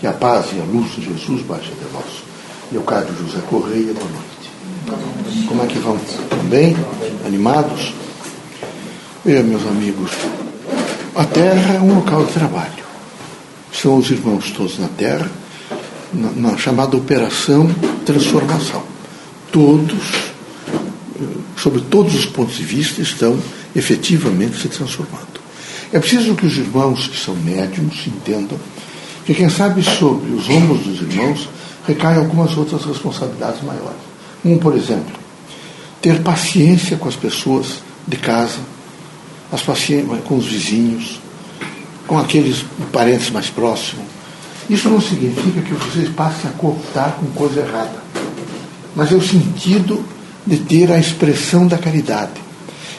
Que a paz e a luz de Jesus baixe até vós. Leocádio José Correia, boa noite. Como é que vão? Bem? Animados? E, meus amigos, a Terra é um local de trabalho. São os irmãos todos na Terra, na, na chamada Operação Transformação. Todos, sobre todos os pontos de vista, estão efetivamente se transformando. É preciso que os irmãos que são médiums entendam que, quem sabe, sobre os ombros dos irmãos recaem algumas outras responsabilidades maiores. Um, por exemplo, ter paciência com as pessoas de casa, as com os vizinhos, com aqueles parentes mais próximos. Isso não significa que vocês passem a cooptar com coisa errada, mas é o sentido de ter a expressão da caridade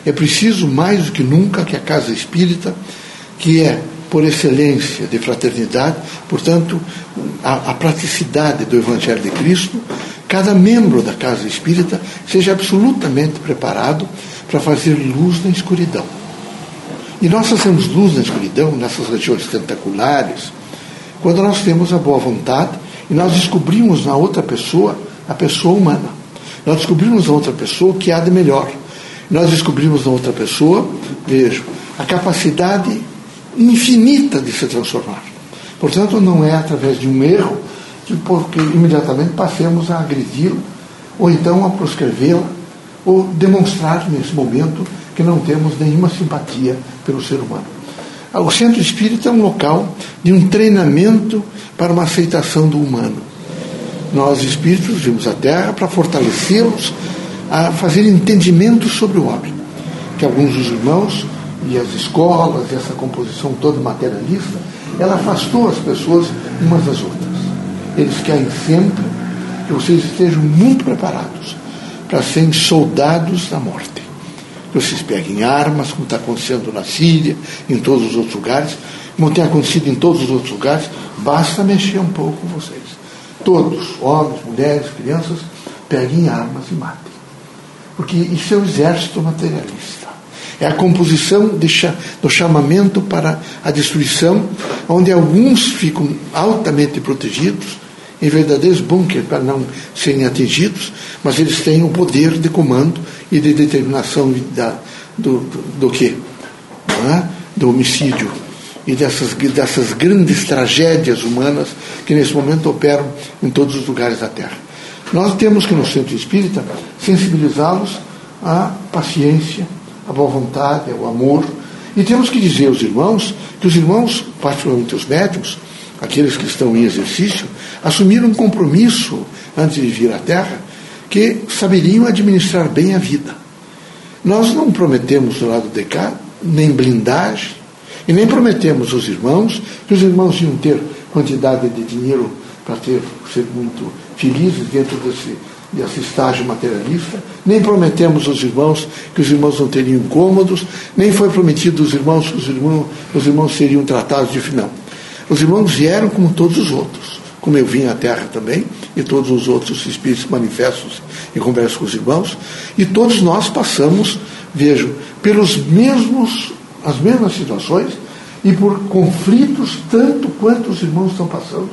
é preciso, mais do que nunca, que a casa espírita, que é, por excelência, de fraternidade, portanto, a, a praticidade do Evangelho de Cristo, cada membro da casa espírita seja absolutamente preparado para fazer luz na escuridão. E nós fazemos luz na escuridão, nessas regiões tentaculares, quando nós temos a boa vontade e nós descobrimos na outra pessoa a pessoa humana. Nós descobrimos na outra pessoa o que há de melhor nós descobrimos na outra pessoa, vejo, a capacidade infinita de se transformar. Portanto, não é através de um erro que porque imediatamente passemos a agredi-la, ou então a proscrevê-la, ou demonstrar nesse momento que não temos nenhuma simpatia pelo ser humano. O centro espírita é um local de um treinamento para uma aceitação do humano. Nós, espíritos, vimos a Terra para fortalecê-los a fazer entendimento sobre o homem. Que alguns dos irmãos e as escolas, essa composição toda materialista, ela afastou as pessoas umas das outras. Eles querem sempre que vocês estejam muito preparados para serem soldados da morte. Que vocês peguem armas, como está acontecendo na Síria, em todos os outros lugares, como tem acontecido em todos os outros lugares, basta mexer um pouco com vocês. Todos, homens, mulheres, crianças, peguem armas e matem porque isso é o exército materialista. É a composição do chamamento para a destruição, onde alguns ficam altamente protegidos, em verdadeiros bunkers para não serem atingidos, mas eles têm o poder de comando e de determinação da, do, do, do quê? É? Do homicídio e dessas, dessas grandes tragédias humanas que nesse momento operam em todos os lugares da Terra. Nós temos que, no centro espírita, sensibilizá-los à paciência, à boa vontade, ao amor. E temos que dizer aos irmãos que os irmãos, particularmente os médicos, aqueles que estão em exercício, assumiram um compromisso antes de vir à Terra, que saberiam administrar bem a vida. Nós não prometemos do lado de cá nem blindagem, e nem prometemos aos irmãos que os irmãos iam ter quantidade de dinheiro para ter, ser muito felizes dentro desse, desse estágio materialista, nem prometemos aos irmãos que os irmãos não teriam incômodos, nem foi prometido aos irmãos que os irmãos, os irmãos seriam tratados de final. Os irmãos vieram como todos os outros, como eu vim à Terra também, e todos os outros espíritos manifestos em conversa com os irmãos, e todos nós passamos, vejo, pelos mesmos, as mesmas situações e por conflitos tanto quanto os irmãos estão passando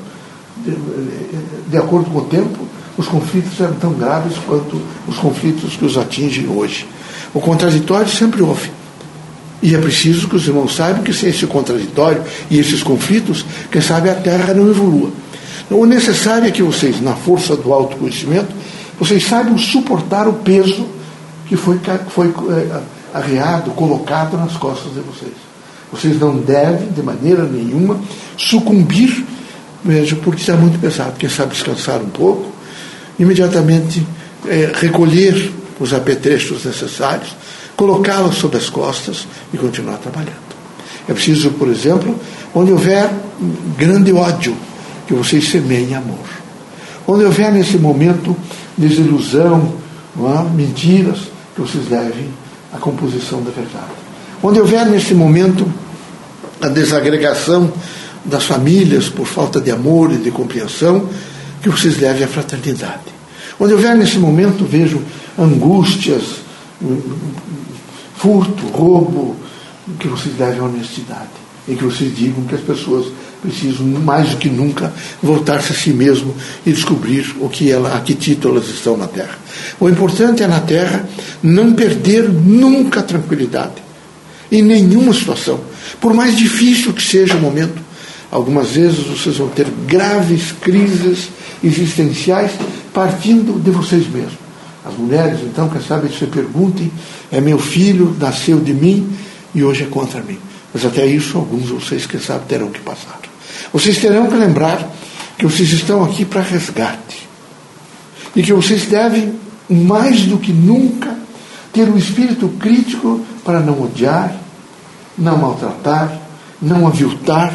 de, acordo com o tempo, os conflitos eram tão graves quanto os conflitos que os atingem hoje. O contraditório sempre houve. E é preciso que os irmãos saibam que sem esse contraditório e esses conflitos, quem sabe a Terra não evolua. O necessário é que vocês, na força do autoconhecimento, vocês saibam suportar o peso que foi, foi é, arreado, colocado nas costas de vocês. Vocês não devem, de maneira nenhuma, sucumbir Veja, porque está muito pesado. Quem sabe descansar um pouco, imediatamente é, recolher os apetrechos necessários, colocá-los sobre as costas e continuar trabalhando. É preciso, por exemplo, onde houver grande ódio, que vocês semeiem amor. Onde houver nesse momento desilusão, é? mentiras, que vocês levem à composição da verdade. Onde houver nesse momento a desagregação das famílias por falta de amor e de compreensão, que vocês levem à fraternidade. Onde houver nesse momento, vejo angústias, furto, roubo, que vocês levem à honestidade. E que vocês digam que as pessoas precisam, mais do que nunca, voltar-se a si mesmo e descobrir o que ela, a que título elas estão na Terra. O importante é na Terra não perder nunca a tranquilidade, em nenhuma situação, por mais difícil que seja o momento. Algumas vezes vocês vão ter graves crises existenciais partindo de vocês mesmos. As mulheres, então, quem sabe se perguntem: é meu filho, nasceu de mim e hoje é contra mim. Mas até isso, alguns de vocês, quem sabe, terão que passar. Vocês terão que lembrar que vocês estão aqui para resgate. E que vocês devem, mais do que nunca, ter um espírito crítico para não odiar, não maltratar, não aviltar,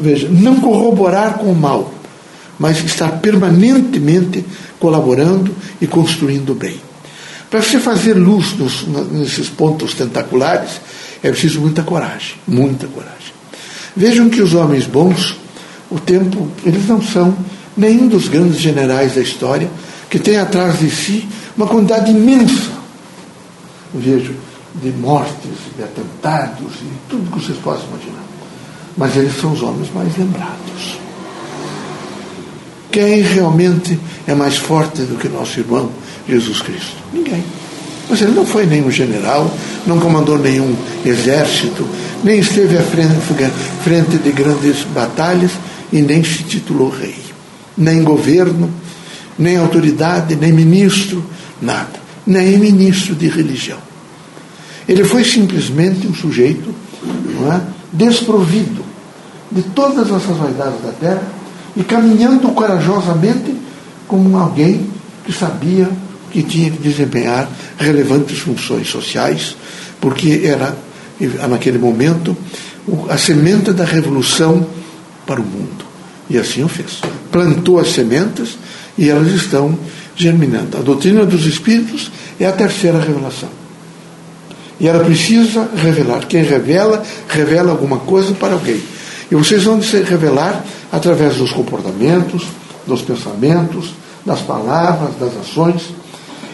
veja, não corroborar com o mal, mas estar permanentemente colaborando e construindo o bem. Para você fazer luz nos, nesses pontos tentaculares, é preciso muita coragem, muita coragem. Vejam que os homens bons, o tempo, eles não são nenhum dos grandes generais da história que tem atrás de si uma quantidade imensa, vejo, de mortes, de atentados e tudo que vocês possam imaginar. Mas eles são os homens mais lembrados. Quem realmente é mais forte do que nosso irmão Jesus Cristo? Ninguém. Mas ele não foi nenhum general, não comandou nenhum exército, nem esteve à frente, de grandes batalhas e nem se titulou rei. Nem governo, nem autoridade, nem ministro, nada. Nem ministro de religião. Ele foi simplesmente um sujeito é, desprovido de todas essas vaidades da terra e caminhando corajosamente como alguém que sabia que tinha que desempenhar relevantes funções sociais, porque era, naquele momento, a semente da revolução para o mundo. E assim o fez. Plantou as sementes e elas estão germinando. A doutrina dos espíritos é a terceira revelação. E ela precisa revelar. Quem revela, revela alguma coisa para alguém. E vocês vão se revelar através dos comportamentos, dos pensamentos, das palavras, das ações.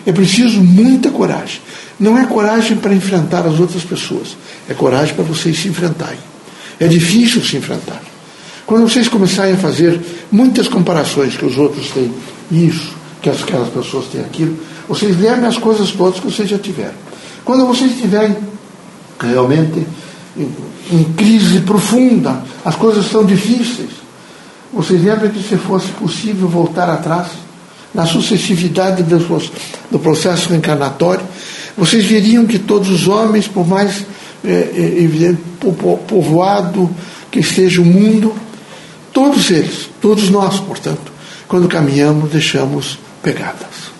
É preciso muita coragem. Não é coragem para enfrentar as outras pessoas, é coragem para vocês se enfrentarem. É difícil se enfrentar. Quando vocês começarem a fazer muitas comparações que os outros têm isso, que aquelas pessoas têm aquilo, vocês lembrem as coisas todas que vocês já tiveram. Quando vocês estiverem realmente em, crise profunda, as coisas são difíceis, vocês lembram que se fosse possível voltar atrás, na sucessividade do processo reencarnatório, vocês veriam que todos os homens, por mais é, é, povoado que esteja o mundo, todos eles, todos nós, portanto, quando caminhamos, deixamos pegadas.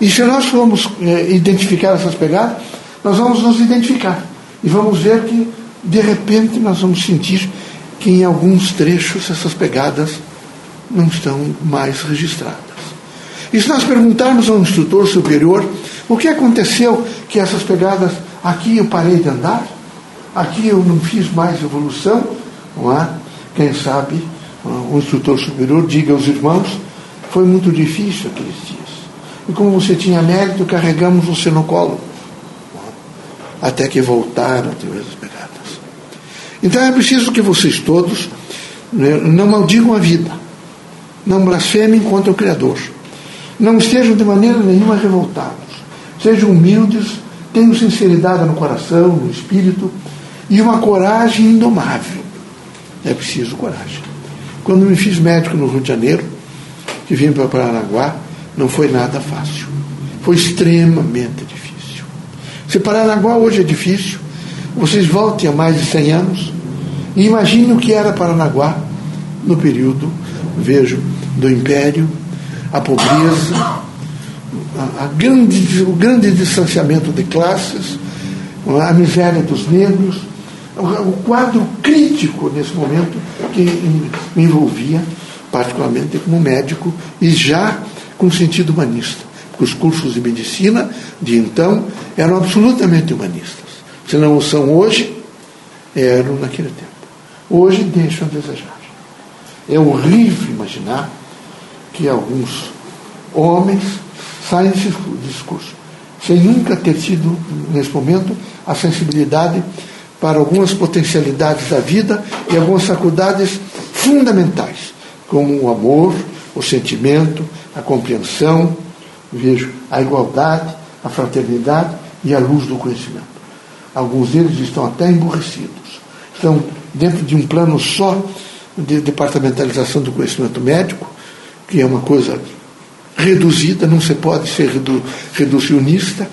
E se nós formos é, identificar essas pegadas, nós vamos nos identificar. E vamos ver que, de repente, nós vamos sentir que em alguns trechos essas pegadas não estão mais registradas. E se nós perguntarmos ao instrutor superior o que aconteceu que essas pegadas, aqui eu parei de andar, aqui eu não fiz mais evolução, não é? Quem sabe o instrutor superior diga aos irmãos, foi muito difícil aqueles dias. E como você tinha mérito, carregamos você no colo. Até que voltaram a ter as pegadas. Então é preciso que vocês todos né, não maldigam a vida, não blasfemem contra o Criador, não estejam de maneira nenhuma revoltados, sejam humildes, tenham sinceridade no coração, no espírito e uma coragem indomável. É preciso coragem. Quando me fiz médico no Rio de Janeiro, que vim para Paranaguá, não foi nada fácil. Foi extremamente difícil. Se Paranaguá hoje é difícil, vocês voltem a mais de 100 anos e imaginem o que era Paranaguá no período, vejo, do Império, a pobreza, a, a grande, o grande distanciamento de classes, a miséria dos negros, o, quadro crítico nesse momento que me envolvia, particularmente como médico, e já com sentido humanista. Os cursos de medicina de então eram absolutamente humanistas se não o são hoje, eram naquele tempo. Hoje deixam a desejar. É horrível imaginar que alguns homens saem desse discurso, sem nunca ter tido, nesse momento, a sensibilidade para algumas potencialidades da vida e algumas faculdades fundamentais, como o amor, o sentimento, a compreensão, vejo a igualdade, a fraternidade e a luz do conhecimento. Alguns deles estão até emburrecidos, estão dentro de um plano só de departamentalização do conhecimento médico, que é uma coisa reduzida, não se pode ser redu reducionista,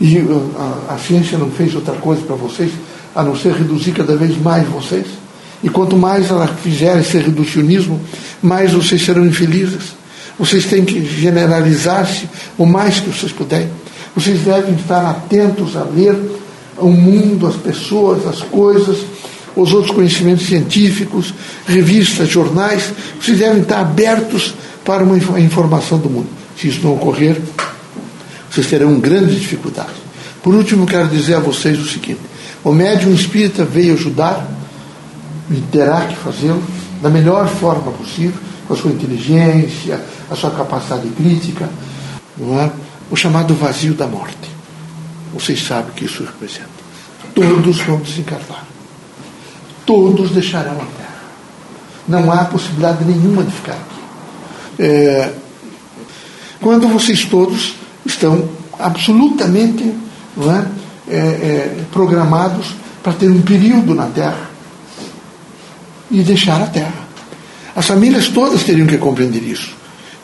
e uh, a, a ciência não fez outra coisa para vocês a não ser reduzir cada vez mais vocês. E quanto mais ela fizer esse reducionismo, mais vocês serão infelizes. Vocês têm que generalizar-se o mais que vocês puderem. Vocês devem estar atentos a ler o mundo, as pessoas, as coisas, os outros conhecimentos científicos, revistas, jornais. Vocês devem estar abertos para uma informação do mundo. Se isso não ocorrer, vocês terão grandes dificuldades. Por último, quero dizer a vocês o seguinte: o médium espírita veio ajudar, e terá que fazê-lo da melhor forma possível, com a sua inteligência, a sua capacidade crítica, não é? o chamado vazio da morte. Vocês sabem o que isso representa. Todos vão desencarnar. Todos deixarão a Terra. Não há possibilidade nenhuma de ficar aqui. É, quando vocês todos estão absolutamente é, é, é, programados para ter um período na Terra e deixar a Terra. As famílias todas teriam que compreender isso.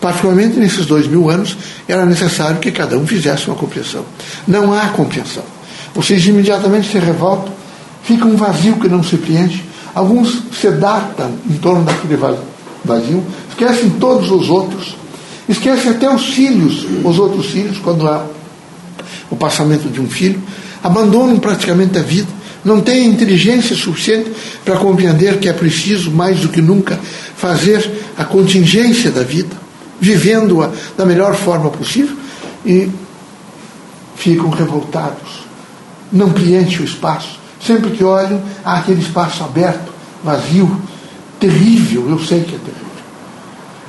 Particularmente nesses dois mil anos, era necessário que cada um fizesse uma compreensão. Não há compreensão. Vocês imediatamente se revoltam, fica um vazio que não se preenche. Alguns se datam em torno daquele vazio, esquecem todos os outros, esquecem até os filhos, os outros filhos, quando há o passamento de um filho, abandonam praticamente a vida, não têm inteligência suficiente para compreender que é preciso, mais do que nunca, fazer a contingência da vida, vivendo-a da melhor forma possível e ficam revoltados. Não preenche o espaço. Sempre que olham, há aquele espaço aberto, vazio, terrível, eu sei que é terrível.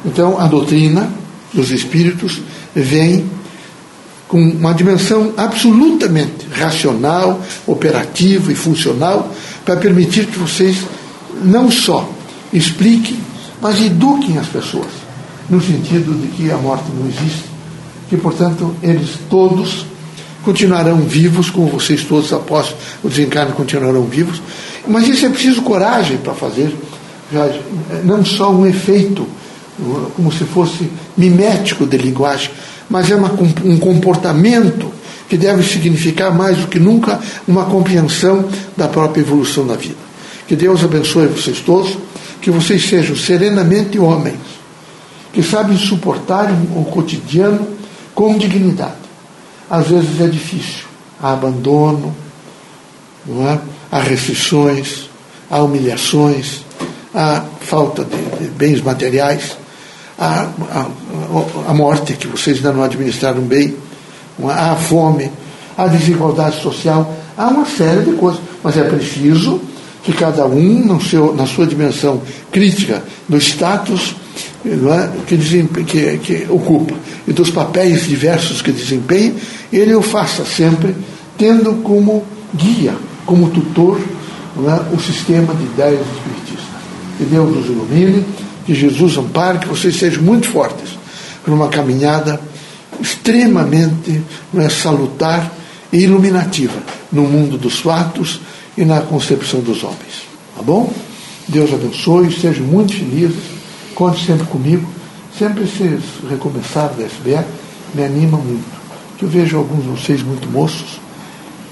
Então, a doutrina dos espíritos vem com uma dimensão absolutamente racional, operativa e funcional, para permitir que vocês não só expliquem, mas eduquem as pessoas, no sentido de que a morte não existe, que, portanto, eles todos continuarão vivos, como vocês todos após o desencarne continuarão vivos, mas isso é preciso coragem para fazer, não só um efeito, como se fosse mimético de linguagem, mas é uma, um comportamento que deve significar mais do que nunca uma compreensão da própria evolução da vida. Que Deus abençoe vocês todos, que vocês sejam serenamente homens, que sabem suportar o cotidiano com dignidade. Às vezes é difícil, há abandono, não é? há restrições, há humilhações, há falta de, de bens materiais a, a, a morte, que vocês ainda não administraram bem, a fome, a desigualdade social, há uma série de coisas. Mas é preciso que cada um, no seu, na sua dimensão crítica do status é, que, que, que, ocupa e dos papéis diversos que desempenha, ele o faça sempre tendo como guia, como tutor, é, o sistema de ideias espiritistas. Que Deus nos ilumine que Jesus ampare, que vocês sejam muito fortes numa caminhada extremamente é, salutar e iluminativa no mundo dos fatos e na concepção dos homens. Tá bom? Deus abençoe, sejam muito felizes, conte sempre comigo. Sempre esses recomeçar da SBE me anima muito. Que eu vejo alguns de vocês muito moços,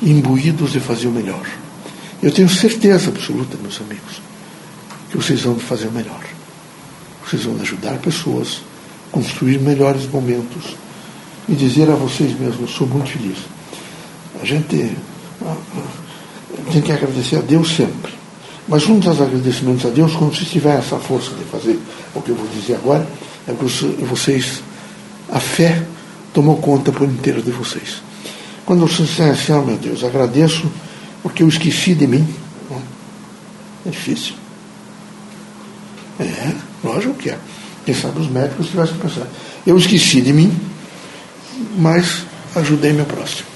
imbuídos de fazer o melhor. Eu tenho certeza absoluta, meus amigos, que vocês vão fazer o melhor. Vão ajudar pessoas, construir melhores momentos e dizer a vocês mesmos: sou muito feliz. A gente tem que agradecer a Deus sempre. Mas um dos agradecimentos a Deus, quando vocês tiverem essa força de fazer o que eu vou dizer agora, é que vocês, a fé tomou conta por inteiro de vocês. Quando vocês disserem assim, oh, meu Deus, agradeço porque eu esqueci de mim. É difícil. É, lógico que é. Quem sabe os médicos tivessem pensado. Eu esqueci de mim, mas ajudei meu próximo.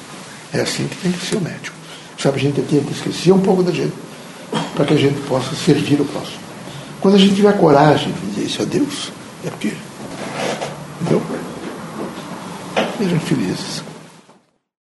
É assim que tem que ser o médico. Sabe, a gente tem que esquecer um pouco da gente, para que a gente possa servir o próximo. Quando a gente tiver coragem de dizer isso a Deus, é porque. Entendeu? Sejam felizes.